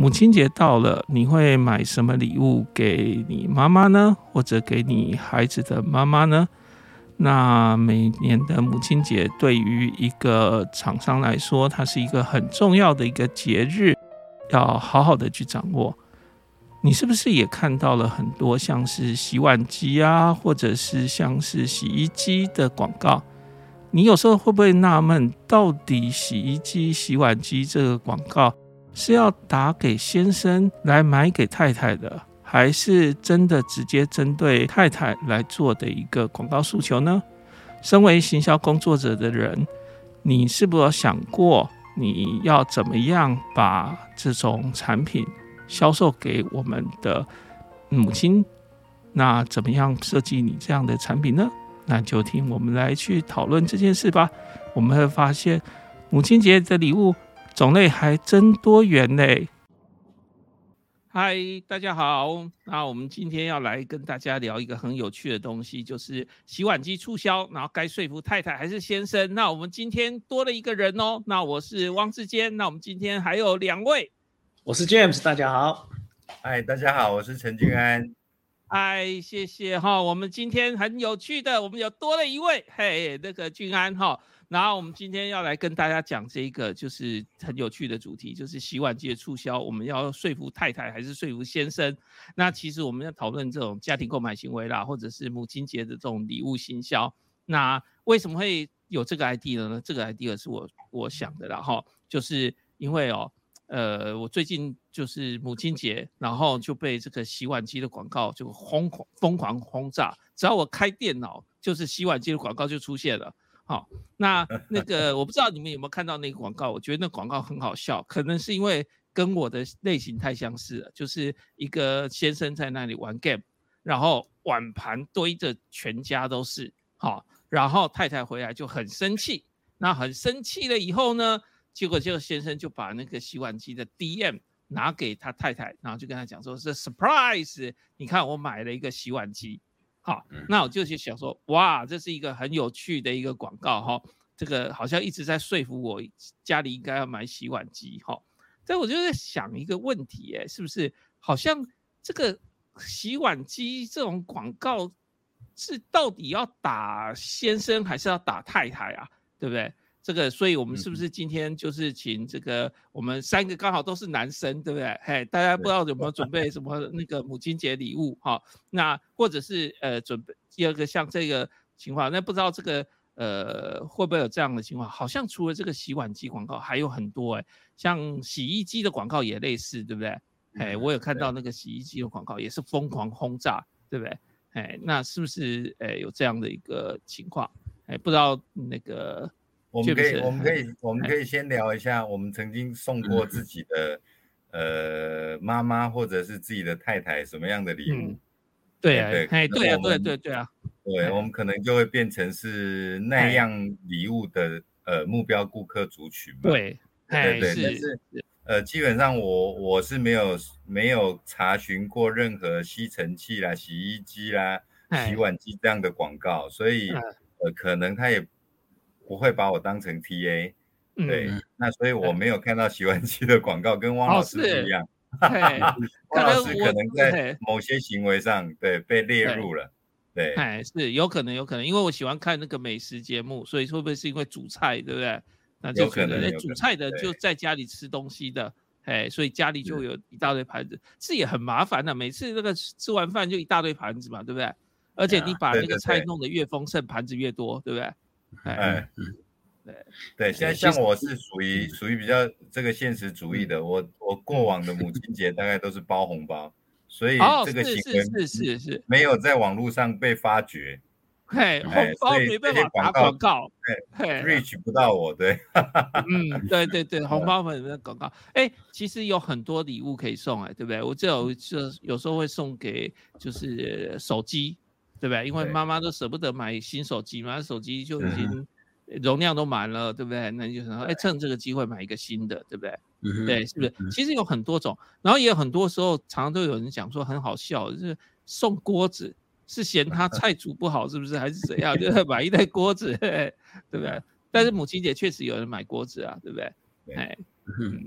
母亲节到了，你会买什么礼物给你妈妈呢？或者给你孩子的妈妈呢？那每年的母亲节对于一个厂商来说，它是一个很重要的一个节日，要好好的去掌握。你是不是也看到了很多像是洗碗机啊，或者是像是洗衣机的广告？你有时候会不会纳闷，到底洗衣机、洗碗机这个广告是要打给先生来买给太太的，还是真的直接针对太太来做的一个广告诉求呢？身为行销工作者的人，你是不是有想过你要怎么样把这种产品销售给我们的母亲？那怎么样设计你这样的产品呢？那就听我们来去讨论这件事吧。我们会发现，母亲节的礼物种类还真多元嘞。嗨，大家好。那我们今天要来跟大家聊一个很有趣的东西，就是洗碗机促销，然后该说服太太还是先生？那我们今天多了一个人哦。那我是汪志坚。那我们今天还有两位，我是 James。大家好。嗨，大家好，我是陈俊安。哎，谢谢哈，我们今天很有趣的，我们有多了一位，嘿，那个俊安哈，然后我们今天要来跟大家讲这个就是很有趣的主题，就是洗碗机的促销，我们要说服太太还是说服先生？那其实我们要讨论这种家庭购买行为啦，或者是母亲节的这种礼物行销，那为什么会有这个 idea 呢？这个 idea 是我我想的啦哈，就是因为哦。呃，我最近就是母亲节，然后就被这个洗碗机的广告就疯狂疯狂轰炸，只要我开电脑，就是洗碗机的广告就出现了。好，那 那个我不知道你们有没有看到那个广告，我觉得那广告很好笑，可能是因为跟我的类型太相似了，就是一个先生在那里玩 game，然后碗盘堆着全家都是，好，然后太太回来就很生气，那很生气了以后呢？结果，这个先生就把那个洗碗机的 DM 拿给他太太，然后就跟他讲说：“是 surprise，你看我买了一个洗碗机。”好，那我就去想说：“哇，这是一个很有趣的一个广告哈，这个好像一直在说服我家里应该要买洗碗机哈。”但我就在想一个问题，哎，是不是好像这个洗碗机这种广告是到底要打先生还是要打太太啊？对不对？这个，所以我们是不是今天就是请这个我们三个刚好都是男生，对不对？嘿，大家不知道有没有准备什么那个母亲节礼物哈？那或者是呃准备第二个像这个情况，那不知道这个呃会不会有这样的情况？好像除了这个洗碗机广告还有很多哎，像洗衣机的广告也类似，对不对？哎，我有看到那个洗衣机的广告也是疯狂轰炸，对不对？哎，那是不是哎有这样的一个情况？哎，不知道那个。我们可以，我们可以，我们可以先聊一下，我们曾经送过自己的呃妈妈或者是自己的太太什么样的礼物？对啊，哎，对啊，对对对啊，对，我们可能就会变成是那样礼物的呃目标顾客族群嘛。对，对对，但是呃，基本上我我是没有没有查询过任何吸尘器啦、洗衣机啦、洗碗机这样的广告，所以呃，可能他也。不会把我当成 TA，对，那所以我没有看到洗碗机的广告，跟汪老师不一样。汪老师可能在某些行为上，对，被列入了。对，哎，是有可能，有可能，因为我喜欢看那个美食节目，所以会不会是因为煮菜，对不对？那就可能煮菜的就在家里吃东西的，哎，所以家里就有一大堆盘子，这也很麻烦的。每次那个吃完饭就一大堆盘子嘛，对不对？而且你把那个菜弄得越丰盛，盘子越多，对不对？哎，嗯，对对，现在像我是属于属于比较这个现实主义的，我我过往的母亲节大概都是包红包，所以这个行为是是是没有在网络上被发掘，嘿，红包没办法打广告，对，reach 不到我，对，嗯，对对对，红包粉的广告，哎，其实有很多礼物可以送，哎，对不对？我这有就有时候会送给就是手机。对不对？因为妈妈都舍不得买新手机嘛，手机就已经容量都满了，对不对？那你就说，哎，趁这个机会买一个新的，对不对？对，是不是？其实有很多种，然后也有很多时候，常常都有人讲说很好笑，就是送锅子，是嫌他 菜煮不好，是不是？还是怎样？就是买一袋锅子，对不对？但是母亲节确实有人买锅子啊，对不对？哎，嗯。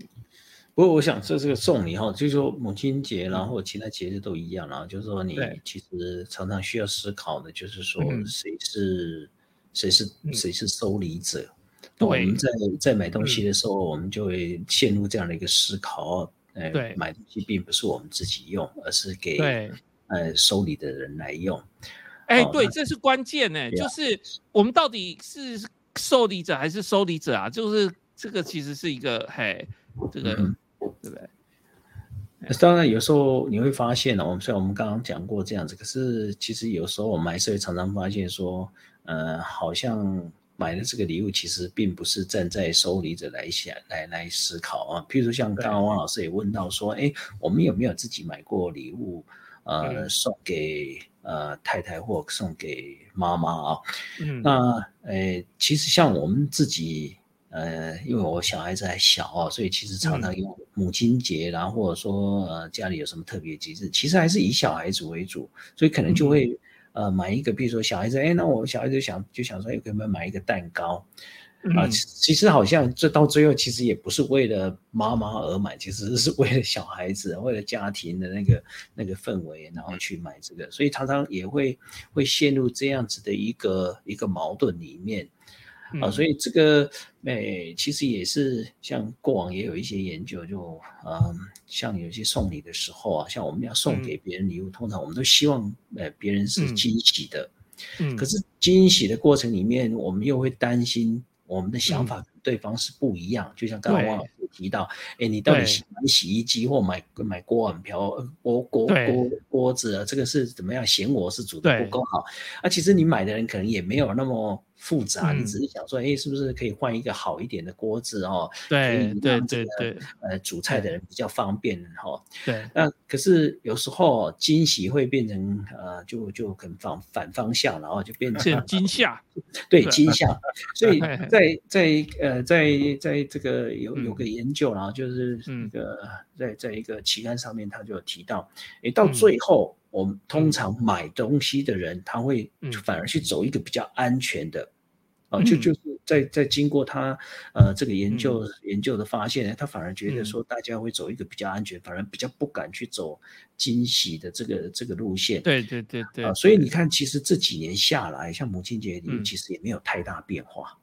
不过我想这是个送礼哈，就是说母亲节，然后其他节日都一样啦，就是说你其实常常需要思考的，就是说谁是谁是谁是收礼者。我们在在买东西的时候，我们就会陷入这样的一个思考，呃，买东西并不是我们自己用，而是给呃收礼的人来用。哎，对，这是关键呢，就是我们到底是受礼者还是收礼者啊？就是这个其实是一个嘿，这个。对不对？当然，有时候你会发现呢，我们虽然我们刚刚讲过这样子，可是其实有时候我们还是会常常发现说，呃，好像买的这个礼物其实并不是站在收礼者来想来来思考啊。譬如像刚刚汪老师也问到说，哎，我们有没有自己买过礼物，呃，送给呃太太或送给妈妈啊？嗯，那呃，其实像我们自己。呃，因为我小孩子还小哦，所以其实常常用母亲节，然后或者说呃家里有什么特别节日，其实还是以小孩子为主，所以可能就会呃买一个，比如说小孩子，哎，那我小孩子想就想说，哎，可不可以买一个蛋糕啊？其实好像这到最后其实也不是为了妈妈而买，其实是为了小孩子，为了家庭的那个那个氛围，然后去买这个，所以常常也会会陷入这样子的一个一个矛盾里面。啊，所以这个诶，其实也是像过往也有一些研究，就嗯，像有些送礼的时候啊，像我们要送给别人礼物，通常我们都希望呃别人是惊喜的，嗯，可是惊喜的过程里面，我们又会担心我们的想法跟对方是不一样，就像刚刚汪老师提到，哎，你到底喜买洗衣机或买买锅碗瓢锅锅锅锅子啊，这个是怎么样？嫌我是煮的不够好，啊，其实你买的人可能也没有那么。复杂，你只是想说，哎，是不是可以换一个好一点的锅子哦？对对对对，呃，煮菜的人比较方便哈。对，那可是有时候惊喜会变成呃，就就很反反方向，然后就变成惊吓。对，惊吓。所以 在在呃，在在这个有有个研究，然后就是那个在在一个期刊上面，他就有提到，诶，到最后。我们通常买东西的人，他会反而去走一个比较安全的，啊，就就是在在经过他呃这个研究研究的发现，他反而觉得说大家会走一个比较安全，反而比较不敢去走惊喜的这个这个路线。对对对对。啊，所以你看，其实这几年下来，像母亲节礼物其实也没有太大变化。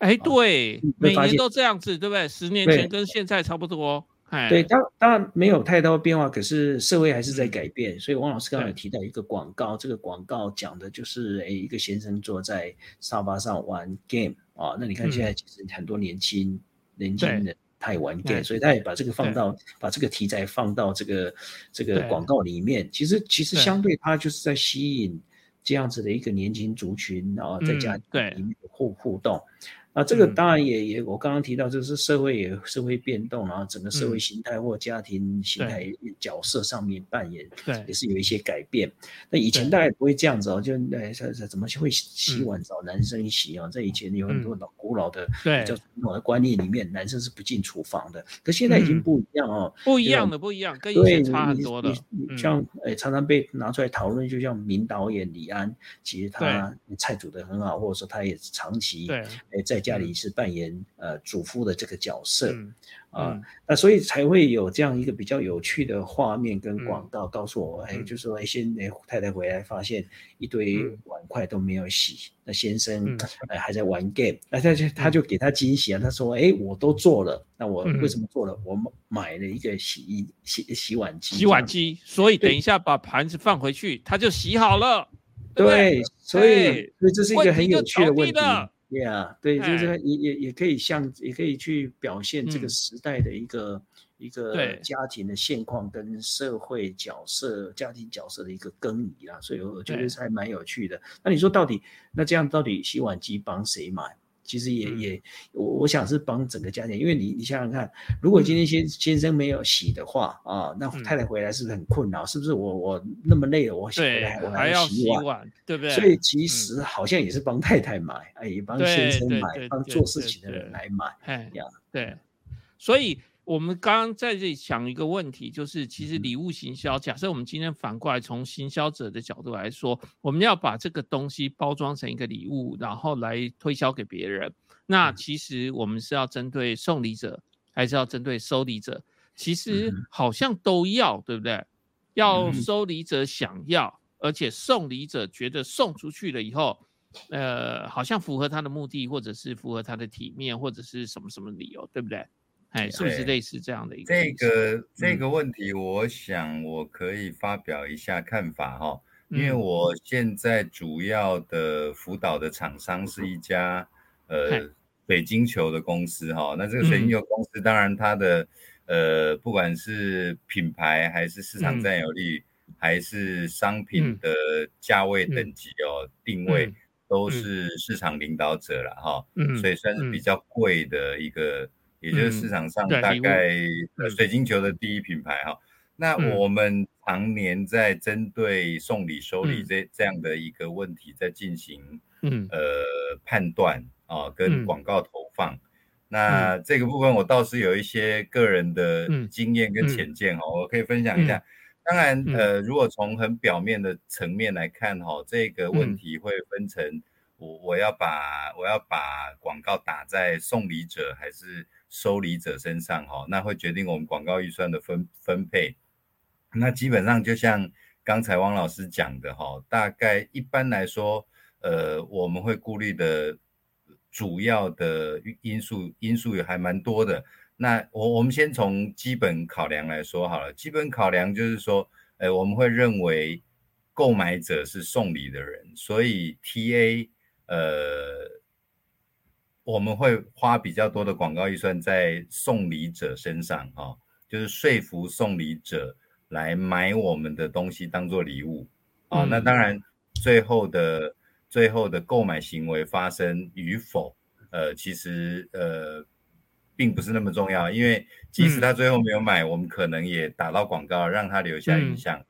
哎，对，每年都这样子，对不对？十年前跟现在差不多。对，当当然没有太多变化，可是社会还是在改变。所以王老师刚才提到一个广告，这个广告讲的就是哎，一个先生坐在沙发上玩 game 啊。那你看现在其实很多年轻年轻人他也玩 game，所以他也把这个放到把这个题材放到这个这个广告里面。其实其实相对他就是在吸引这样子的一个年轻族群然后，在家里面互互动。啊，这个当然也也，我刚刚提到，就是社会也社会变动，然后整个社会形态或家庭形态角色上面扮演，对，也是有一些改变。那以前大概不会这样子哦，就那怎么会洗碗找男生洗啊？在以前有很多老古老的比较传统的观念里面，男生是不进厨房的。可现在已经不一样哦，不一样的不一样，跟以前差很多的。像诶，常常被拿出来讨论，就像名导演李安，其实他菜煮的很好，或者说他也长期诶在。家里是扮演呃主妇的这个角色啊，那所以才会有这样一个比较有趣的画面跟广告，告诉我，哎，就说哎，先哎太太回来发现一堆碗筷都没有洗，那先生哎还在玩 game，那他就他就给他惊喜啊，他说，哎，我都做了，那我为什么做了？我买了一个洗衣洗洗碗机，洗碗机，所以等一下把盘子放回去，他就洗好了。对，所以所以这是一个很有趣的问题。Yeah，对，就是也也也可以像，也可以去表现这个时代的一个一个家庭的现况跟社会角色、家庭角色的一个更移啊，所以我觉得还蛮有趣的。那你说到底，那这样到底洗碗机帮谁买？其实也也，我我想是帮整个家庭，因为你你想想看，如果今天先先生没有洗的话啊，那太太回来是不是很困扰？是不是我我那么累了，我洗回来我还要洗碗，对不对？所以其实好像也是帮太太买，哎，也帮先生买，帮做事情的人来买，哎呀，对，所以。我们刚刚在这里想一个问题，就是其实礼物行销，假设我们今天反过来从行销者的角度来说，我们要把这个东西包装成一个礼物，然后来推销给别人。那其实我们是要针对送礼者，还是要针对收礼者？其实好像都要，对不对？要收礼者想要，而且送礼者觉得送出去了以后，呃，好像符合他的目的，或者是符合他的体面，或者是什么什么理由，对不对？哎，是不是类似这样的一个？这个这个问题，我想我可以发表一下看法哈，因为我现在主要的辅导的厂商是一家呃水晶球的公司哈，那这个水晶球公司当然它的。呃，不管是品牌还是市场占有率，还是商品的价位等级哦，定位都是市场领导者了哈，所以算是比较贵的一个，也就是市场上大概水晶球的第一品牌哈。那我们常年在针对送礼收礼这这样的一个问题，在进行嗯。呃判断啊，跟广告投放。那这个部分我倒是有一些个人的经验跟浅见哈，我可以分享一下。当然，呃，如果从很表面的层面来看哈，这个问题会分成我我要把我要把广告打在送礼者还是收礼者身上哈，那会决定我们广告预算的分分配。那基本上就像刚才汪老师讲的哈，大概一般来说，呃，我们会顾虑的。主要的因素因素也还蛮多的。那我我们先从基本考量来说好了。基本考量就是说，呃，我们会认为购买者是送礼的人，所以 TA 呃，我们会花比较多的广告预算在送礼者身上哈，就是说服送礼者来买我们的东西当做礼物啊。那当然最后的。最后的购买行为发生与否，呃，其实呃，并不是那么重要，因为即使他最后没有买，我们可能也打到广告，让他留下印象啊。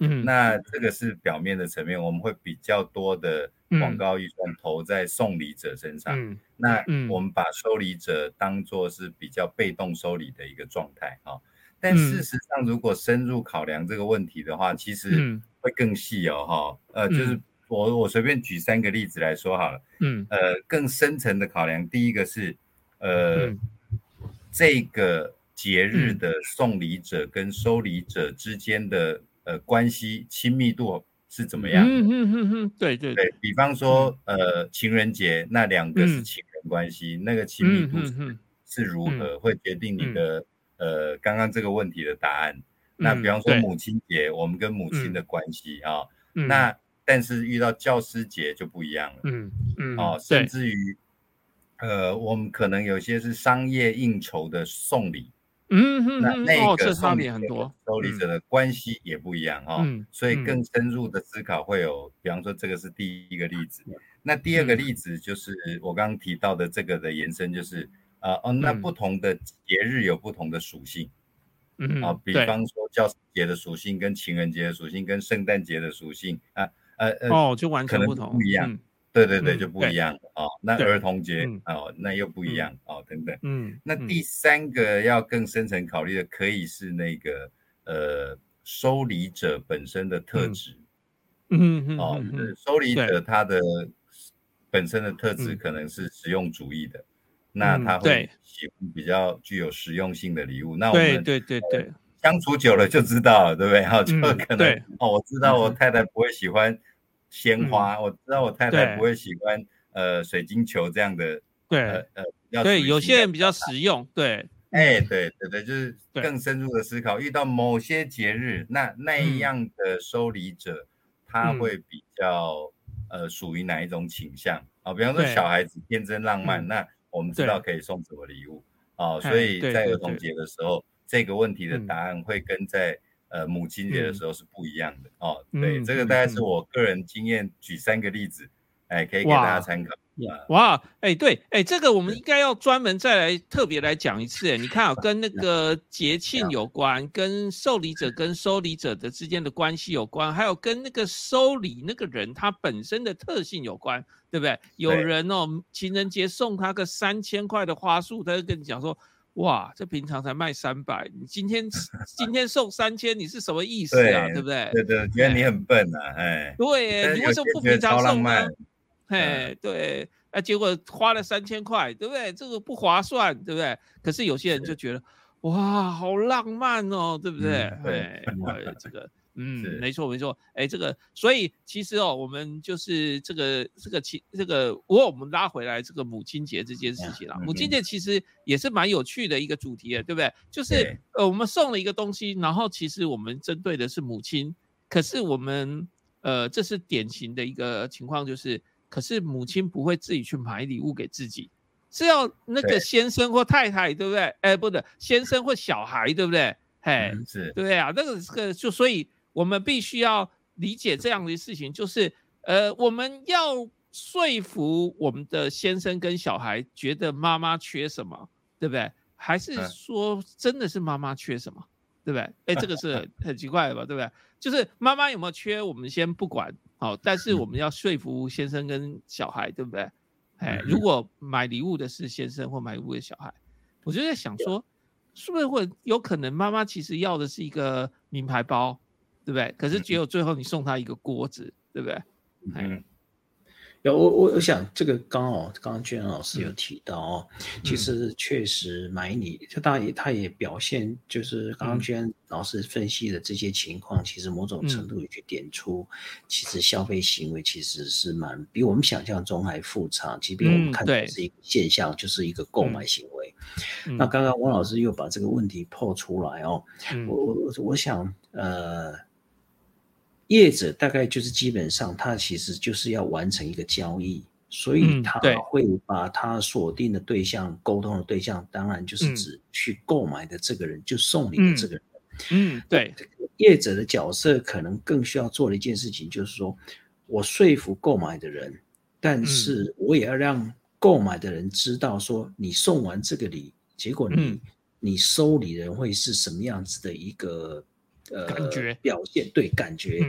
嗯，那这个是表面的层面，我们会比较多的广告预算投在送礼者身上。嗯，那我们把收礼者当做是比较被动收礼的一个状态啊。但事实上，如果深入考量这个问题的话，其实会更细哦，哈，呃，就是。我我随便举三个例子来说好了，嗯，呃，更深层的考量，第一个是，呃，这个节日的送礼者跟收礼者之间的呃关系亲密度是怎么样？嗯嗯嗯嗯，对对对，比方说呃情人节那两个是情人关系，那个亲密度是如何会决定你的呃刚刚这个问题的答案？那比方说母亲节，我们跟母亲的关系啊，那。但是遇到教师节就不一样了，嗯嗯，哦，甚至于，呃，我们可能有些是商业应酬的送礼，嗯哼，那那个送礼很多，收礼者的关系也不一样哈，所以更。深入的思考会有，比方说这个是第一个例子，那第二个例子就是我刚刚提到的这个的延伸，就是呃哦，那不同的节日有不同的属性，嗯啊，比方说教师节的属性跟情人节的属性跟圣诞节的属性啊。呃呃哦，就完全不同，不一样，对对对，就不一样哦。那儿童节哦，那又不一样哦，等等。嗯，那第三个要更深层考虑的，可以是那个呃收礼者本身的特质。嗯嗯哦，收礼者他的本身的特质可能是实用主义的，那他会喜欢比较具有实用性的礼物。那我们对对对相处久了就知道了，对不对？哈，就可能哦，我知道我太太不会喜欢。鲜花，我知道我太太不会喜欢呃水晶球这样的，对，呃，对，有些人比较实用，对，哎，对对对，就是更深入的思考，遇到某些节日，那那样的收礼者，他会比较呃属于哪一种倾向？啊？比方说小孩子天真浪漫，那我们知道可以送什么礼物。啊？所以在儿童节的时候，这个问题的答案会跟在。呃，母亲节的时候是不一样的哦。对，这个大概是我个人经验，举三个例子，哎，可以给大家参考。哇，哎，对，哎，这个我们应该要专门再来特别来讲一次。哎，你看啊，跟那个节庆有关，跟受礼者跟收礼者的之间的关系有关，还有跟那个收礼那个人他本身的特性有关，对不对？有人哦，情人节送他个三千块的花束，他就跟你讲说。哇，这平常才卖三百，你今天 今天送三千，你是什么意思啊？对不对？对对，觉得你很笨啊，哎。对，你为什么不平常送呢？嘿，对，啊，结果花了三千块，对不对？这个不划算，对不对？可是有些人就觉得，哇，好浪漫哦，对不对？对，这个。嗯，没错没错，哎，这个，所以其实哦，我们就是这个这个其这个，如果我们拉回来这个母亲节这件事情了，母亲节其实也是蛮有趣的一个主题的，对不对？就是呃，我们送了一个东西，然后其实我们针对的是母亲，可是我们呃，这是典型的一个情况，就是可是母亲不会自己去买礼物给自己，是要那个先生或太太，对不对？哎，不对，先生或小孩，对不对？嘿，是，对啊，那个这个就所以。我们必须要理解这样的事情，就是，呃，我们要说服我们的先生跟小孩，觉得妈妈缺什么，对不对？还是说真的是妈妈缺什么，对不对？哎，这个是 很奇怪的吧，对不对？就是妈妈有没有缺，我们先不管，好，但是我们要说服先生跟小孩，对不对？哎，如果买礼物的是先生或买礼物的小孩，我就在想说，是不是会有可能妈妈其实要的是一个名牌包？对不对？可是只有最后你送他一个锅子，对不对？嗯，有我我我想这个刚好刚刚娟老师有提到哦，其实确实买你，就当然他也表现就是刚刚娟老师分析的这些情况，其实某种程度也去点出，其实消费行为其实是蛮比我们想象中还复杂，即便我们看到是一个现象，就是一个购买行为。那刚刚汪老师又把这个问题破出来哦，我我我我想呃。业者大概就是基本上，他其实就是要完成一个交易，所以他会把他锁定的对象、沟通的对象，当然就是指去购买的这个人，就送礼的这个人。嗯，对。业者的角色可能更需要做的一件事情，就是说我说服购买的人，但是我也要让购买的人知道，说你送完这个礼，结果你你收礼人会是什么样子的一个。呃，感觉。表现对感觉，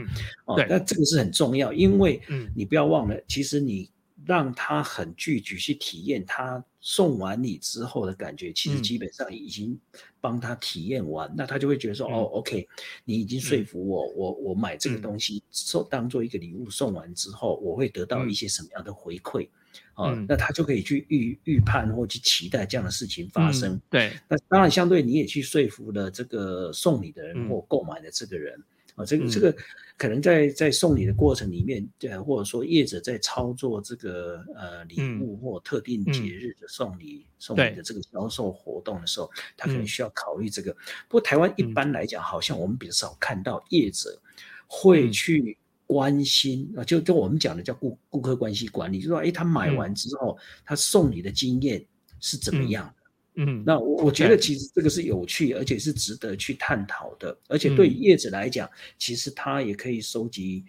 哦，那这个是很重要，因为你不要忘了，其实你让他很具体去体验他送完你之后的感觉，其实基本上已经帮他体验完，那他就会觉得说，哦，OK，你已经说服我，我我买这个东西送当做一个礼物送完之后，我会得到一些什么样的回馈。哦，那他就可以去预预判或去期待这样的事情发生。对，那当然相对你也去说服了这个送礼的人或购买的这个人。啊，这个这个可能在在送礼的过程里面，对，或者说业者在操作这个呃礼物或特定节日的送礼送礼的这个销售活动的时候，他可能需要考虑这个。不过台湾一般来讲，好像我们比较少看到业者会去。关心啊，就就我们讲的叫顾顾客关系管理，就说哎，他买完之后，他送你的经验是怎么样的？嗯，那我我觉得其实这个是有趣，而且是值得去探讨的。而且对业者来讲，其实他也可以收集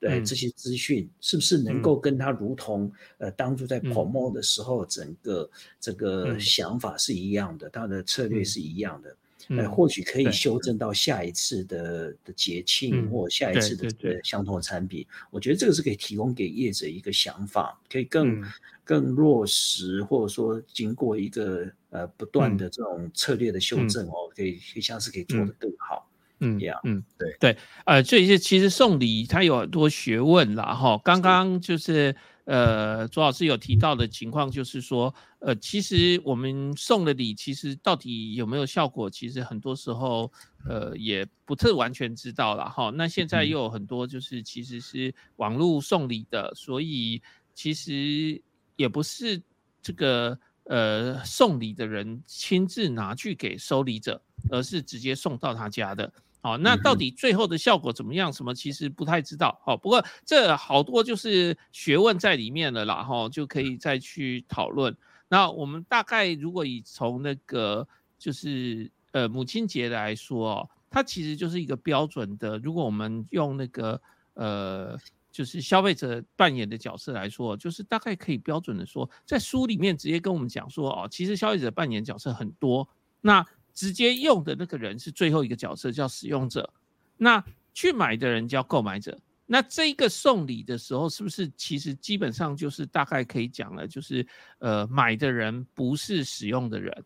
对这些资讯，是不是能够跟他如同呃当初在 promo 的时候，整个这个想法是一样的，他的策略是一样的。呃，或许可以修正到下一次的的节庆或下一次的相同的产品。我觉得这个是可以提供给业者一个想法，可以更更落实，或者说经过一个呃不断的这种策略的修正哦，可以可以下次可以做得更好。嗯，呀，嗯，对对，呃，这些其实送礼它有很多学问啦，哈。刚刚就是。呃，左老师有提到的情况就是说，呃，其实我们送的礼，其实到底有没有效果，其实很多时候，呃，也不特完全知道了哈。那现在又有很多就是其实是网络送礼的，所以其实也不是这个呃送礼的人亲自拿去给收礼者，而是直接送到他家的。好，那到底最后的效果怎么样？什么其实不太知道。好，不过这好多就是学问在里面了啦，哈，就可以再去讨论。那我们大概如果以从那个就是呃母亲节来说哦，它其实就是一个标准的。如果我们用那个呃就是消费者扮演的角色来说，就是大概可以标准的说，在书里面直接跟我们讲说哦，其实消费者扮演角色很多。那直接用的那个人是最后一个角色，叫使用者。那去买的人叫购买者。那这个送礼的时候，是不是其实基本上就是大概可以讲了，就是呃，买的人不是使用的人，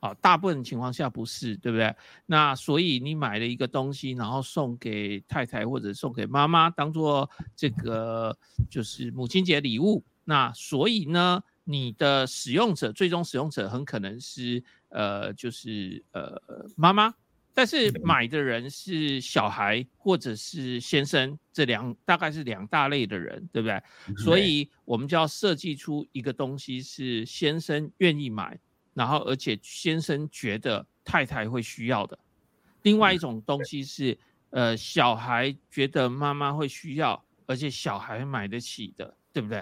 啊，大部分情况下不是，对不对？那所以你买了一个东西，然后送给太太或者送给妈妈，当做这个就是母亲节礼物。那所以呢，你的使用者最终使用者很可能是。呃，就是呃妈妈，但是买的人是小孩或者是先生，这两大概是两大类的人，对不对？所以我们就要设计出一个东西是先生愿意买，然后而且先生觉得太太会需要的。另外一种东西是，呃，小孩觉得妈妈会需要，而且小孩买得起的，对不对？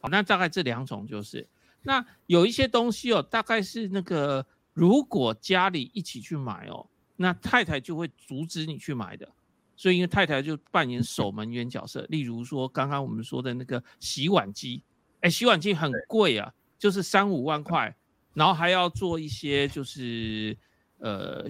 好，那大概这两种就是。那有一些东西哦，大概是那个，如果家里一起去买哦，那太太就会阻止你去买的，所以因为太太就扮演守门员角色。例如说，刚刚我们说的那个洗碗机，哎，洗碗机很贵啊，就是三五万块，然后还要做一些就是呃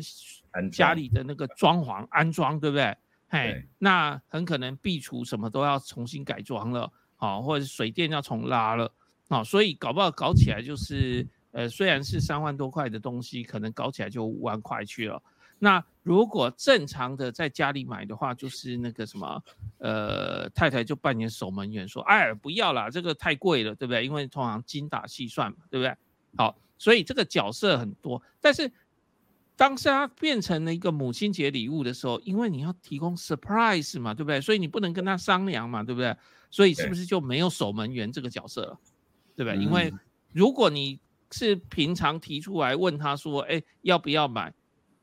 家里的那个装潢安装，对不对？嘿，那很可能壁橱什么都要重新改装了，好，或者水电要重拉了。好，所以搞不好搞起来就是，呃，虽然是三万多块的东西，可能搞起来就五万块去了。那如果正常的在家里买的话，就是那个什么，呃，太太就扮演守门员，说，哎，不要啦，这个太贵了，对不对？因为通常精打细算嘛，对不对？好，所以这个角色很多，但是当它变成了一个母亲节礼物的时候，因为你要提供 surprise 嘛，对不对？所以你不能跟他商量嘛，对不对？所以是不是就没有守门员这个角色了？对不对？因为如果你是平常提出来问他说，哎，要不要买？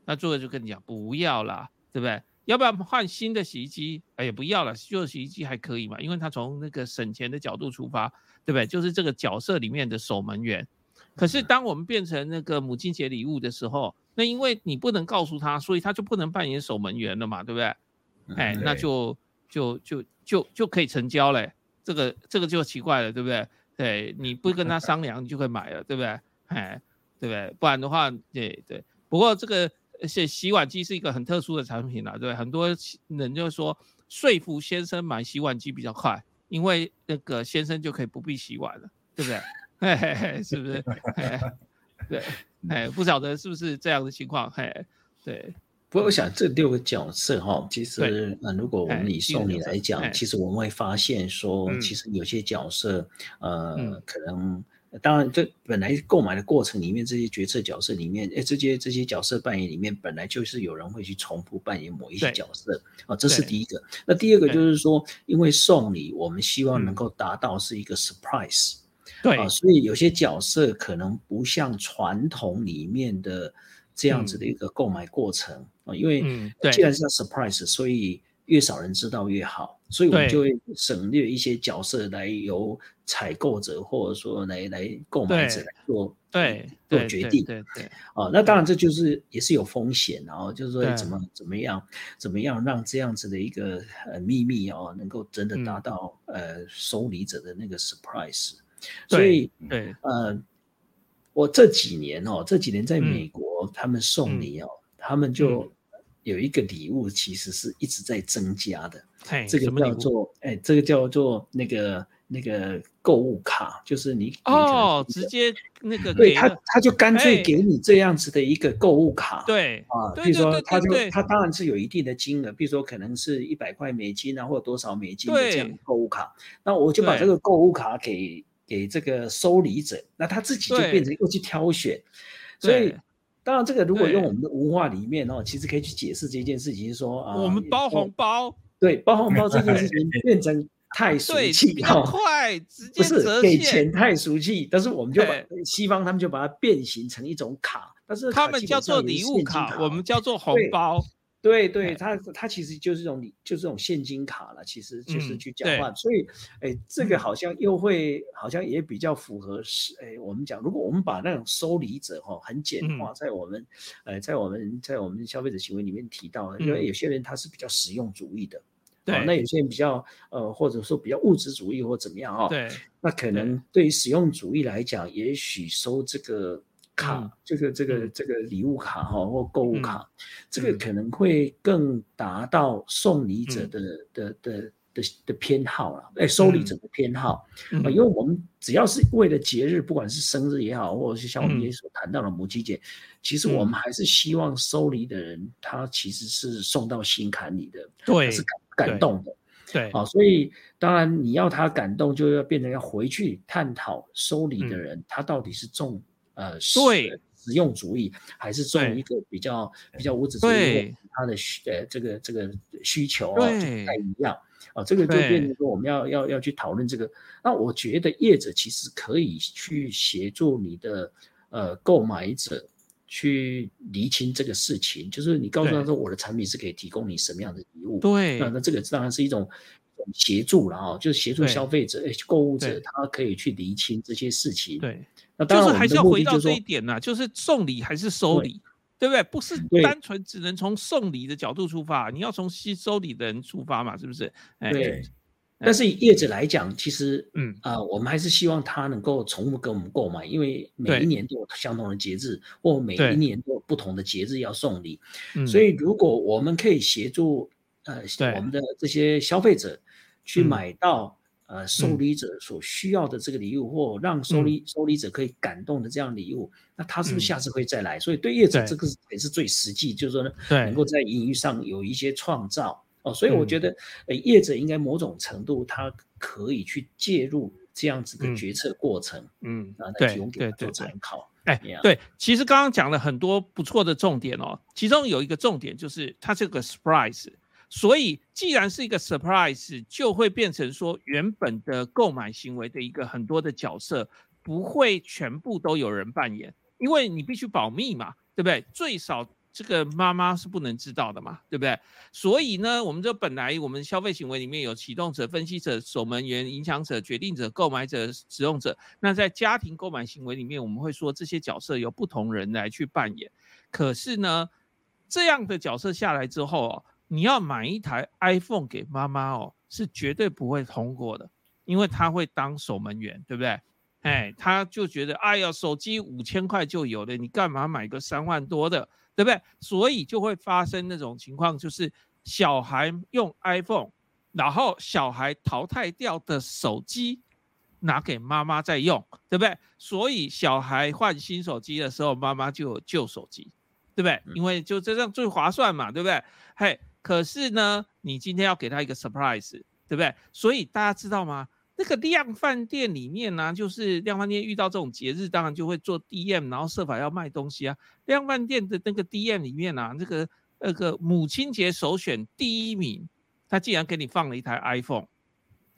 那作者就跟你讲不要啦，对不对？要不要换新的洗衣机？哎，也不要了，旧的洗衣机还可以嘛，因为他从那个省钱的角度出发，对不对？就是这个角色里面的守门员。可是当我们变成那个母亲节礼物的时候，那因为你不能告诉他，所以他就不能扮演守门员了嘛，对不对？哎，那就就就就就可以成交嘞。这个这个就奇怪了，对不对？对，你不跟他商量，你就会买了，对不对？哎，对不对？不然的话，对对。不过这个洗洗碗机是一个很特殊的产品啦，对很多人就说说服先生买洗碗机比较快，因为那个先生就可以不必洗碗了，对不对？嘿嘿嘿，是不是？对，哎，不晓得是不是这样的情况？嘿，对。不过我想这六个角色哈，其实呃，如果我们以送礼来讲，其实我们会发现说，其实有些角色，呃，可能当然这本来购买的过程里面，这些角色角色里面，哎，这些这些角色扮演里面，本来就是有人会去重复扮演某一些角色啊，这是第一个。那第二个就是说，因为送礼，我们希望能够达到是一个 surprise，对。啊，所以有些角色可能不像传统里面的。这样子的一个购买过程啊，因为既然是 surprise，所以越少人知道越好，所以我们就会省略一些角色来由采购者或者说来来购买者来做对做决定。对对啊，那当然这就是也是有风险，然后就是说怎么怎么样怎么样让这样子的一个呃秘密哦，能够真的达到呃收礼者的那个 surprise。所以对呃。我这几年哦，这几年在美国，他们送你哦，他们就有一个礼物，其实是一直在增加的。这个叫做哎，这个叫做那个那个购物卡，就是你哦，直接那个对他，他就干脆给你这样子的一个购物卡。对。啊，比如说他就他当然是有一定的金额，比如说可能是一百块美金啊，或者多少美金的这样购物卡。那我就把这个购物卡给。给这个收礼者，那他自己就变成又去挑选，所以当然这个如果用我们的文化里面哦，其实可以去解释这件事情，说啊，我们包红包，对，包红包这件事情 变成太俗气，比较快，直接不是给钱太俗气，但是我们就把西方他们就把它变形成一种卡，但是他们叫做礼物卡，我们叫做红包。对对，它它其实就是这种，就是这种现金卡了，其实就是去交换，所以，哎，这个好像又会，好像也比较符合是，哎，我们讲，如果我们把那种收礼者哈很简化，在我们，呃，在我们在我们消费者行为里面提到，因为有些人他是比较实用主义的，对，那有些人比较，呃，或者说比较物质主义或怎么样哈，对，那可能对于实用主义来讲，也许收这个。卡这个这个这个礼物卡哈或购物卡，这个可能会更达到送礼者的的的的的偏好了，哎，收礼者的偏好。啊，因为我们只要是为了节日，不管是生日也好，或者是像我们也所谈到的母亲节，其实我们还是希望收礼的人他其实是送到心坎里的，对，是感感动的，对，啊，所以当然你要他感动，就要变成要回去探讨收礼的人他到底是重。呃，对，实用主义，还是重一个比较比较物质主义，他的需呃这个这个需求啊不太一样啊，这个就变成说我们要要要去讨论这个。那我觉得业者其实可以去协助你的呃购买者去厘清这个事情，就是你告诉他说我的产品是可以提供你什么样的礼物，对，那那这个当然是一种。协助了啊，就是协助消费者、购物者，他可以去厘清这些事情。对，那当然还是要回到这一点呢，就是送礼还是收礼，对不对？不是单纯只能从送礼的角度出发，你要从吸收礼的人出发嘛，是不是？对。但是以业者来讲，其实，嗯啊，我们还是希望他能够重复跟我们购买，因为每一年都有相同的节日，或每一年都有不同的节日要送礼。所以，如果我们可以协助呃我们的这些消费者。去买到呃受礼者所需要的这个礼物，或让受礼受礼者可以感动的这样礼物，那他是不是下次会再来？所以对业者这个也是最实际，就是说呢，能够在营运上有一些创造哦。所以我觉得，呃，业者应该某种程度他可以去介入这样子的决策过程，嗯，啊，来提供给他做参考。哎，对，其实刚刚讲了很多不错的重点哦，其中有一个重点就是它这个 surprise。所以，既然是一个 surprise，就会变成说原本的购买行为的一个很多的角色不会全部都有人扮演，因为你必须保密嘛，对不对？最少这个妈妈是不能知道的嘛，对不对？所以呢，我们这本来我们消费行为里面有启动者、分析者、守门员、影响者、决定者、购买者、使用者。那在家庭购买行为里面，我们会说这些角色由不同人来去扮演。可是呢，这样的角色下来之后哦。你要买一台 iPhone 给妈妈哦，是绝对不会通过的，因为他会当守门员，对不对？哎，他就觉得，哎呀，手机五千块就有了，你干嘛买个三万多的，对不对？所以就会发生那种情况，就是小孩用 iPhone，然后小孩淘汰掉的手机拿给妈妈在用，对不对？所以小孩换新手机的时候，妈妈就有旧手机，对不对？因为就这样最划算嘛，对不对？嘿。可是呢，你今天要给他一个 surprise，对不对？所以大家知道吗？那个量饭店里面呢，就是量饭店遇到这种节日，当然就会做 DM，然后设法要卖东西啊。量饭店的那个 DM 里面啊，那个那个母亲节首选第一名，他竟然给你放了一台 iPhone。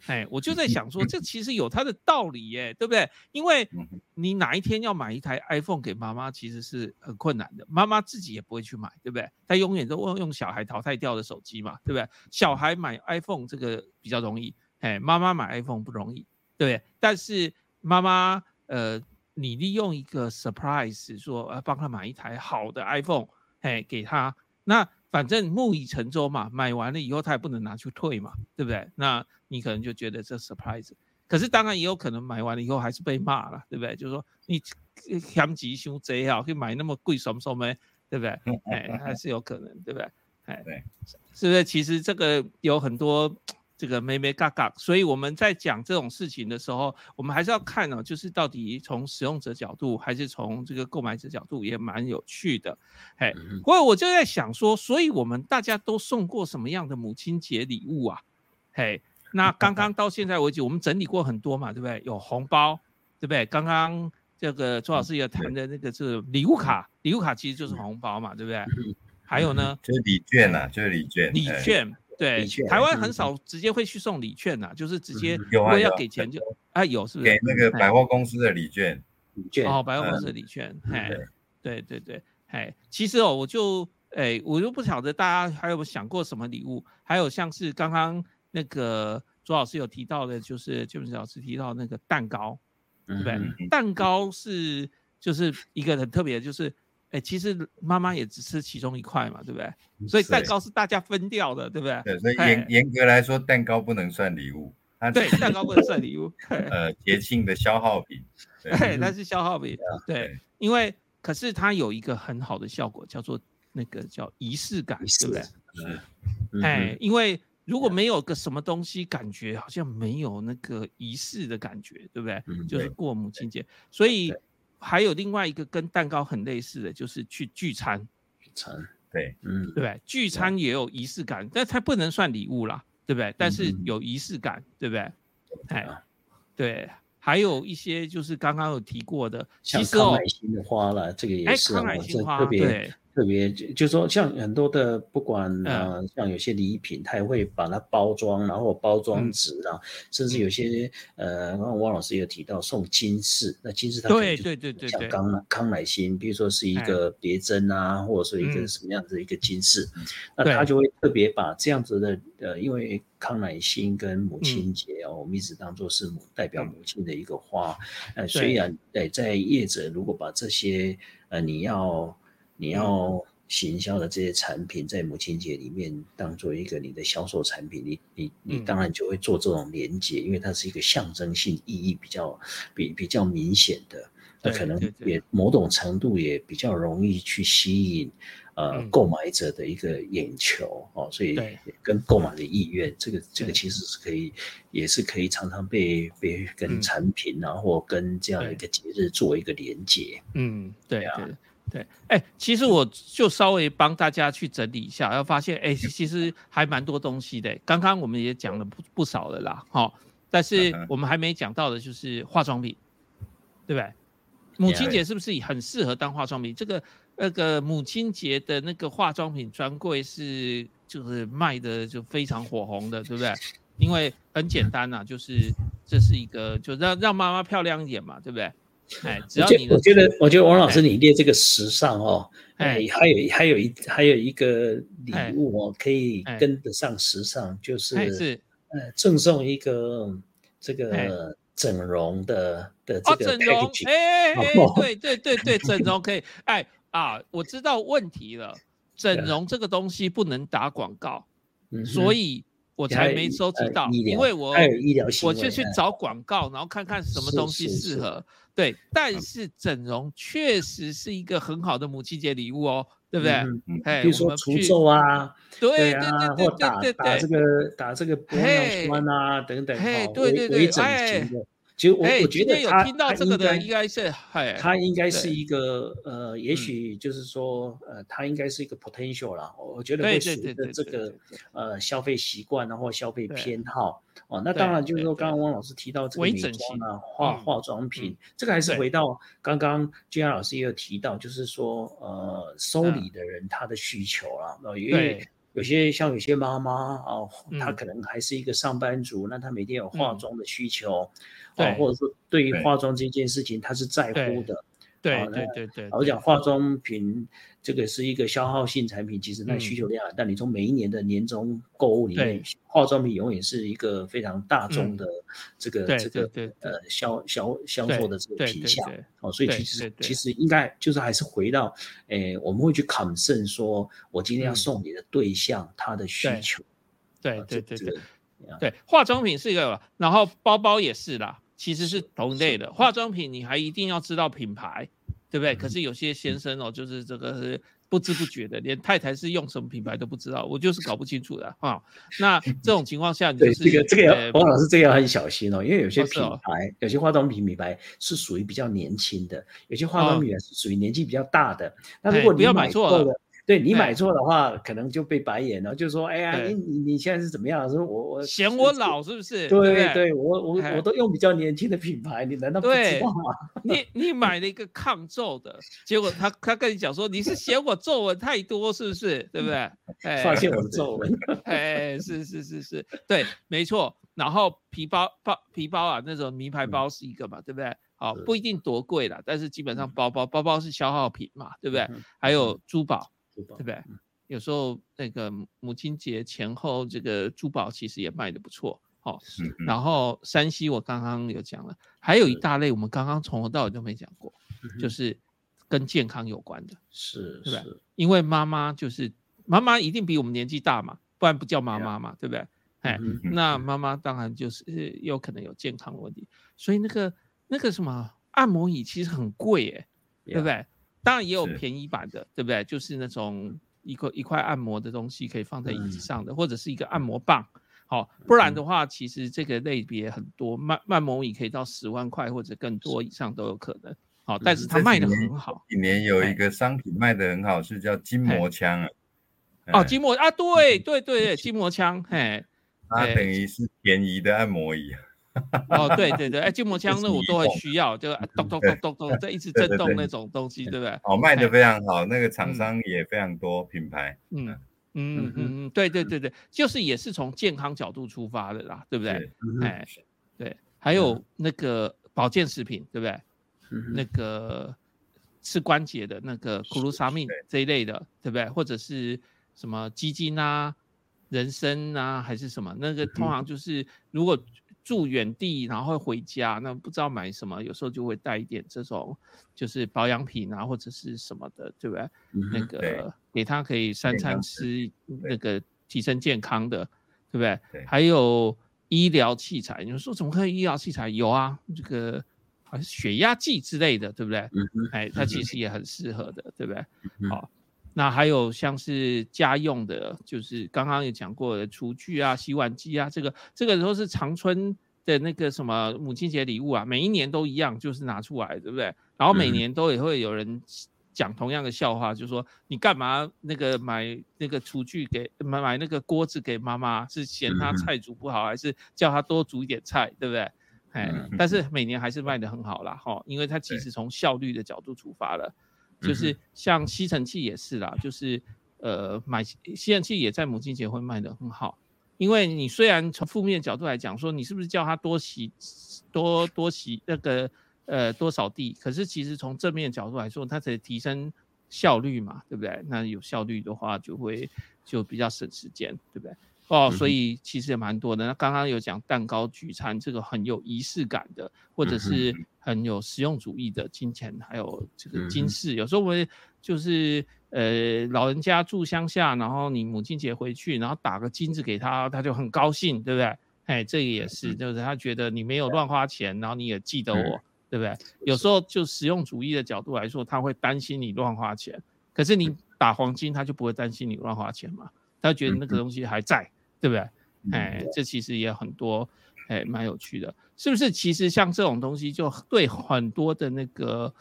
哎，我就在想说，这其实有它的道理耶，对不对？因为你哪一天要买一台 iPhone 给妈妈，其实是很困难的，妈妈自己也不会去买，对不对？她永远都用用小孩淘汰掉的手机嘛，对不对？小孩买 iPhone 这个比较容易，哎，妈妈买 iPhone 不容易，对不对？但是妈妈，呃，你利用一个 surprise 说，呃，帮她买一台好的 iPhone，哎，给她，那反正木已成舟嘛，买完了以后他也不能拿去退嘛，对不对？那。你可能就觉得这 surprise，可是当然也有可能买完了以后还是被骂了，对不对？就是说你嫌急凶贼啊，可以买那么贵什么什么，对不对？哎，还是有可能，对不对？哎，对，是不是？其实这个有很多这个咩咩嘎嘎，所以我们在讲这种事情的时候，我们还是要看呢，就是到底从使用者角度还是从这个购买者角度，也蛮有趣的。哎，不过我就在想说，所以我们大家都送过什么样的母亲节礼物啊？嘿。那 刚刚到现在为止，我们整理过很多嘛，对不对？有红包，对不对？刚刚这个周老师也谈的那个是礼物卡，礼物卡其实就是红包嘛，对不对？还有呢，就是礼券呐，就是礼券。礼券，对，台湾很少直接会去送礼券呐，就是直接如果要给钱就啊有是不是？给那个百货公司的礼券，礼券哦，百货公司的礼券，哎，对对对，哎，其实哦，我就哎，我就不晓得大家还有没有想过什么礼物，还有像是刚刚。那个朱老师有提到的，就是就是老师提到那个蛋糕，对不对？蛋糕是就是一个很特别的，就是哎，其实妈妈也只吃其中一块嘛，对不对？所以蛋糕是大家分掉的，对不对？对，所以严严格来说，蛋糕不能算礼物。对，蛋糕不能算礼物。呃，节庆的消耗品。对，那是消耗品。对，因为可是它有一个很好的效果，叫做那个叫仪式感，对不对？是。哎，因为。如果没有个什么东西，感觉好像没有那个仪式的感觉，对不对？就是过母亲节，所以还有另外一个跟蛋糕很类似的就是去聚餐。聚餐，对，嗯，对不对？聚餐也有仪式感，但它不能算礼物啦，对不对？但是有仪式感，对不对？哎，对，还有一些就是刚刚有提过的，像康乃馨的花啦，这个也是康乃馨花特别。特别就就说像很多的不管呃像有些礼品，他也会把它包装，然后包装纸啊，甚至有些呃，汪老师有提到送金饰，那金饰它对对对对像康康乃馨，比如说是一个别针啊，或者说一个什么样子一个金饰，那他就会特别把这样子的呃，因为康乃馨跟母亲节哦，我们一直当做是母代表母亲的一个花，呃，虽然在在业者如果把这些呃你要。你要行销的这些产品，在母亲节里面当做一个你的销售产品，你你你当然就会做这种连接，因为它是一个象征性意义比较比比较明显的，那可能也某种程度也比较容易去吸引呃购买者的一个眼球哦，所以跟购买的意愿，这个这个其实是可以也是可以常常被被跟产品啊或跟这样的一个节日做一个连接。嗯，对啊。对，哎，其实我就稍微帮大家去整理一下，要发现，哎，其实还蛮多东西的。刚刚我们也讲了不不少了啦，好，但是我们还没讲到的就是化妆品，对不对？母亲节是不是很适合当化妆品？这个那个母亲节的那个化妆品专柜是就是卖的就非常火红的，对不对？因为很简单呐，就是这是一个就让让妈妈漂亮一点嘛，对不对？哎，只要你我觉得，我觉得王老师你列这个时尚哦，哎，还有还有一还有一个礼物哦，可以跟得上时尚，就是呃赠送一个这个整容的的这个整容，哎哎，对 对对对，整容可以，哎啊，我知道问题了，整容这个东西不能打广告，所以。我才没收集到，因为我我就去找广告，然后看看什么东西适合。对，但是整容确实是一个很好的母亲节礼物哦，对不对？哎，比如说除皱啊，对啊，或打打这个打这个玻尿酸啊等等，哎，对对对，哎。其实我我觉得他听到这个的应该是，他应该是一个呃，也许就是说呃，他应该是一个 potential 啦。我觉得会随着这个呃消费习惯，然后消费偏好。哦。那当然就是说，刚刚。汪老师提到这个美妆啊、化化妆品，这个还是回到刚刚君安老师也有提到，就是说呃，收礼的人他的需求啦，因为有些像有些妈妈啊，她可能还是一个上班族，那她每天有化妆的需求。啊，或者说对于化妆这件事情，她是在乎的。对对对对。我讲化妆品这个是一个消耗性产品，其实那需求量，但你从每一年的年终购物里面，化妆品永远是一个非常大众的这个这个呃销销销售的这个品项。哦，所以其实其实应该就是还是回到，诶，我们会去 concern 说，我今天要送你的对象他的需求。对对对对。对，化妆品是一个，然后包包也是啦。其实是同类的化妆品，你还一定要知道品牌，对不对？可是有些先生哦，就是这个是不知不觉的，连太太是用什么品牌都不知道，我就是搞不清楚的啊。那 这种情况下，对这个这个要王老师这个要很小心哦，因为有些品牌，有些化妆品品牌是属于比较年轻的，有些化妆品是属于年纪比较大的。那如果你不要买错了。对你买错的话，可能就被白眼了。就说：“哎呀，你你你现在是怎么样？说我我嫌我老是不是？对对，我我我都用比较年轻的品牌，你难道不知道吗？你你买了一个抗皱的，结果他他跟你讲说你是嫌我皱纹太多，是不是？对不对？哎，发现我的皱纹，哎，是是是是，对，没错。然后皮包包皮包啊，那种名牌包是一个嘛，对不对？好，不一定多贵啦，但是基本上包包包包是消耗品嘛，对不对？还有珠宝。对不对？有时候那个母亲节前后，这个珠宝其实也卖的不错，哦。然后山西我刚刚有讲了，还有一大类我们刚刚从头到尾都没讲过，就是跟健康有关的，是，对不对？因为妈妈就是妈妈一定比我们年纪大嘛，不然不叫妈妈嘛，对不对？哎，那妈妈当然就是有可能有健康问题，所以那个那个什么按摩椅其实很贵，哎，对不对？当然也有便宜版的，对不对？就是那种一块一块按摩的东西可以放在椅子上的，或者是一个按摩棒。好，不然的话，其实这个类别很多，慢按摩椅可以到十万块或者更多以上都有可能。好，但是它卖的很好。一年有一个商品卖的很好，是叫筋膜枪啊。哦，筋膜啊，对对对对，筋膜枪，嘿，它等于是便宜的按摩椅。哦，对对对，哎，筋膜枪那我都很需要，就咚咚咚咚咚，这一直震动那种东西，对不对？哦，卖的非常好，那个厂商也非常多品牌。嗯嗯嗯嗯，对对对对，就是也是从健康角度出发的啦，对不对？哎，对，还有那个保健食品，对不对？那个吃关节的那个苦鲁沙命这一类的，对不对？或者是什么鸡精啊、人参啊，还是什么？那个通常就是如果。住远地，然后回家，那不知道买什么，有时候就会带一点这种，就是保养品啊，或者是什么的，对不对？那个给他可以三餐吃，那个提升健康的，对不对？还有医疗器材，你说怎么可以医疗器材？有啊，这个好像血压计之类的，对不对？哎，它其实也很适合的，对不对？好，那还有像是家用的，就是刚刚也讲过的厨具啊、洗碗机啊，这个这个都是长春的那个什么母亲节礼物啊，每一年都一样，就是拿出来，对不对？然后每年都也会有人讲同样的笑话，就说你干嘛那个买那个厨具给买买那个锅子给妈妈，是嫌她菜煮不好，还是叫她多煮一点菜，对不对？哎，但是每年还是卖的很好啦，哈，因为它其实从效率的角度出发了。就是像吸尘器也是啦，就是呃买吸尘器也在母亲节会卖的很好，因为你虽然从负面角度来讲说你是不是叫他多洗多多洗那个呃多扫地，可是其实从正面角度来说，它才提升效率嘛，对不对？那有效率的话就会就比较省时间，对不对？哦，所以其实也蛮多的。那刚刚有讲蛋糕聚餐，这个很有仪式感的，或者是很有实用主义的金钱，还有这个金饰。有时候我们就是呃老人家住乡下，然后你母亲节回去，然后打个金子给他，他就很高兴，对不对？哎，这个也是，就是他觉得你没有乱花钱，然后你也记得我，对不对？有时候就实用主义的角度来说，他会担心你乱花钱，可是你打黄金，他就不会担心你乱花钱嘛，他觉得那个东西还在。对不对？哎，这其实也很多，哎，蛮有趣的，是不是？其实像这种东西，就对很多的那个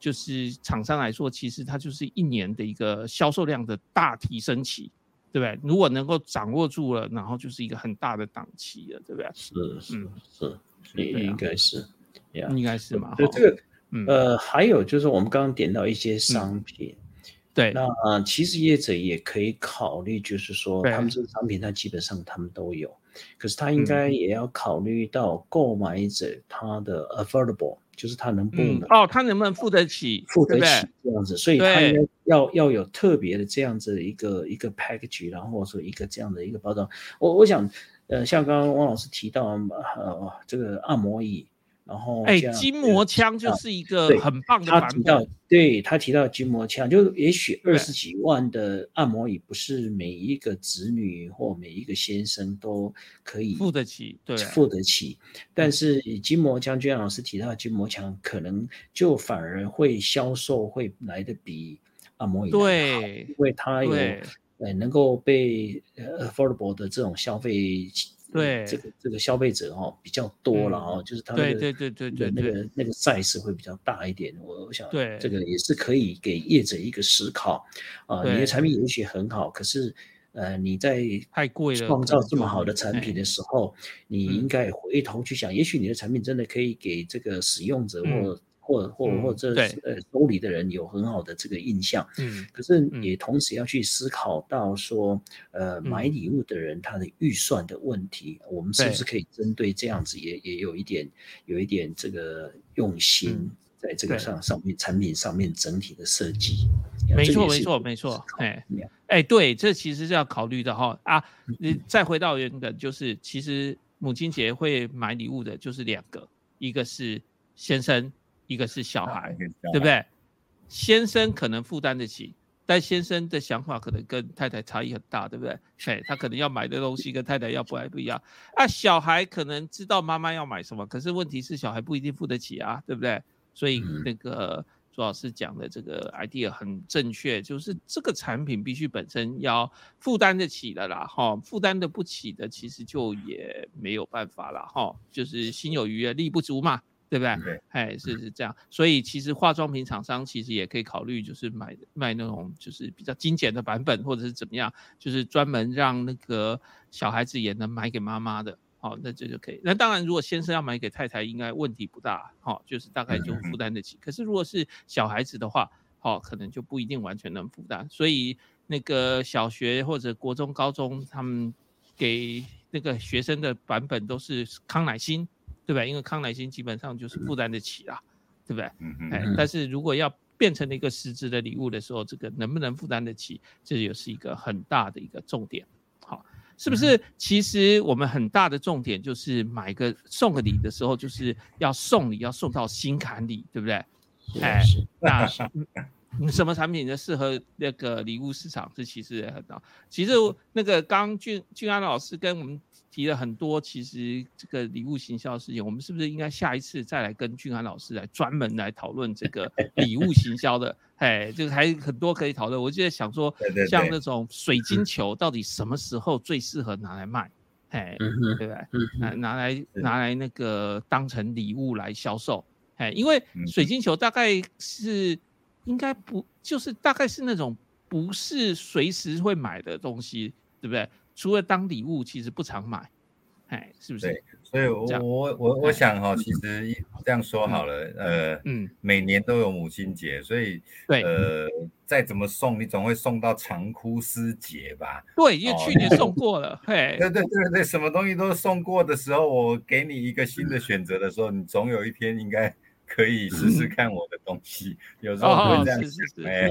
就是厂商来说，其实它就是一年的一个销售量的大提升期，对不对？如果能够掌握住了，然后就是一个很大的档期了，对不对？是是是，应应该是，应该是嘛。对这个，呃，还有就是我们刚刚点到一些商品。对，那其实业者也可以考虑，就是说他们这个产品，它基本上他们都有，可是他应该也要考虑到购买者他的 affordable，就是他能不能哦，他能不能付得起，付得起这样子，所以他应该要要有特别的这样子一个一个 package，然后说一个这样的一个包装。我我想，呃，像刚刚汪老师提到，呃，这个按摩椅。然后，哎，筋膜枪就是一个很棒的版本。对他提到筋膜枪，就也许二十几万的按摩椅，不是每一个子女或每一个先生都可以付得起，对，付得起。但是筋膜枪，娟老师提到筋膜枪，可能就反而会销售会来的比按摩椅对，因为它有呃能够被 affordable 的这种消费。对这个这个消费者哦比较多了哦，就是他对对对对对那个那个 size 会比较大一点。我我想对。这个也是可以给业者一个思考。啊，你的产品也许很好，可是呃你在太贵了创造这么好的产品的时候，你应该回头去想，也许你的产品真的可以给这个使用者或。或或或者呃周里的人有很好的这个印象，嗯，可是也同时要去思考到说，呃，买礼物的人他的预算的问题，我们是不是可以针对这样子也也有一点有一点这个用心在这个上上面产品上面整体的设计，没错没错没错，哎。哎对，这其实是要考虑的哈。啊，你再回到原本就是其实母亲节会买礼物的就是两个，一个是先生。一个是小孩，对不对？先生可能负担得起，但先生的想法可能跟太太差异很大，对不对？哎，他可能要买的东西跟太太要不还不一样。啊，小孩可能知道妈妈要买什么，可是问题是小孩不一定付得起啊，对不对？所以那个朱老师讲的这个 idea 很正确，就是这个产品必须本身要负担得起的啦，哈，负担得不起的其实就也没有办法了，哈，就是心有余而力不足嘛。对不对？对，哎，是是这样，所以其实化妆品厂商其实也可以考虑，就是买卖那种就是比较精简的版本，或者是怎么样，就是专门让那个小孩子也能买给妈妈的，好，那这就可以。那当然，如果先生要买给太太，应该问题不大，好，就是大概就负担得起。可是如果是小孩子的话，好，可能就不一定完全能负担。所以那个小学或者国中、高中，他们给那个学生的版本都是康乃馨，对吧？因为康乃馨基本上就是负担得起啦，对不对？嗯嗯。哎，但是如果要变成了一个实质的礼物的时候，这个能不能负担得起，这也是一个很大的一个重点。好，是不是？其实我们很大的重点就是买个送个礼的时候，就是要送礼，要送到心坎里，对不对？哎，那什么产品呢？适合那个礼物市场？这其实也很大。其实那个刚俊俊安老师跟我们。提了很多，其实这个礼物行销的事情，我们是不是应该下一次再来跟俊安老师来专门来讨论这个 礼物行销的？哎，这个还很多可以讨论。我就在想说，像那种水晶球，到底什么时候最适合拿来卖？哎，对不对？拿拿来拿来那个当成礼物来销售？哎，因为水晶球大概是应该不就是大概是那种不是随时会买的东西，对不对？除了当礼物，其实不常买，哎，是不是？对，所以，我我我我想哈，其实这样说好了，呃，嗯，每年都有母亲节，所以，对，呃，再怎么送，你总会送到长哭思节吧？对，因为去年送过了，嘿，对对对对，什么东西都送过的时候，我给你一个新的选择的时候，你总有一天应该。可以试试看我的东西，有时候会这样想，哎，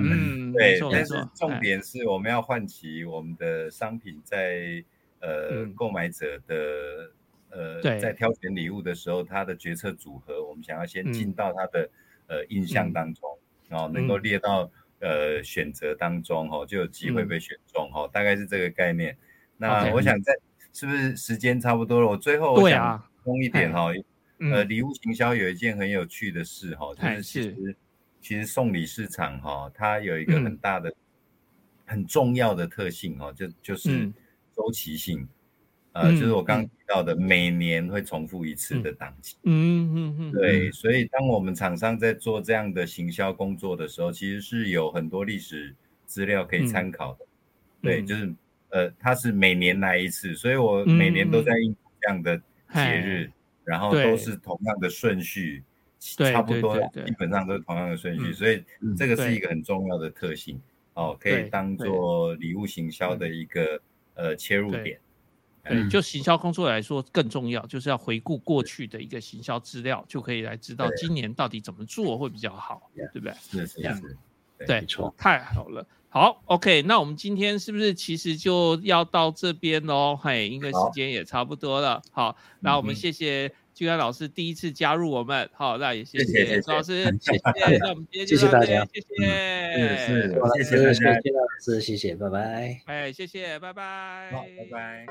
嗯，对，但是重点是我们要唤起我们的商品在呃购买者的呃在挑选礼物的时候，他的决策组合，我们想要先进到他的呃印象当中，然后能够列到呃选择当中，哦，就有机会被选中，哦，大概是这个概念。那我想在是不是时间差不多了？我最后我想通一点哈。呃，礼物行销有一件很有趣的事哈，就是其实其实送礼市场哈，它有一个很大的、很重要的特性哈，就就是周期性，呃，就是我刚刚提到的每年会重复一次的档期。嗯嗯嗯，对，所以当我们厂商在做这样的行销工作的时候，其实是有很多历史资料可以参考的。对，就是呃，它是每年来一次，所以我每年都在应这样的节日。然后都是同样的顺序，差不多，基本上都是同样的顺序，所以这个是一个很重要的特性哦，可以当做礼物行销的一个呃切入点。对，就行销工作来说更重要，就是要回顾过去的一个行销资料，就可以来知道今年到底怎么做会比较好，对不对？是是是，对，没错，太好了。好，OK，那我们今天是不是其实就要到这边喽？嘿，应该时间也差不多了。好，那我们谢谢君安老师第一次加入我们。好，那也谢谢周老师，谢谢。那我们今天就到这边，谢谢。是是，谢谢大家，谢谢老师，谢谢，拜拜。哎，谢谢，拜拜。好，拜拜。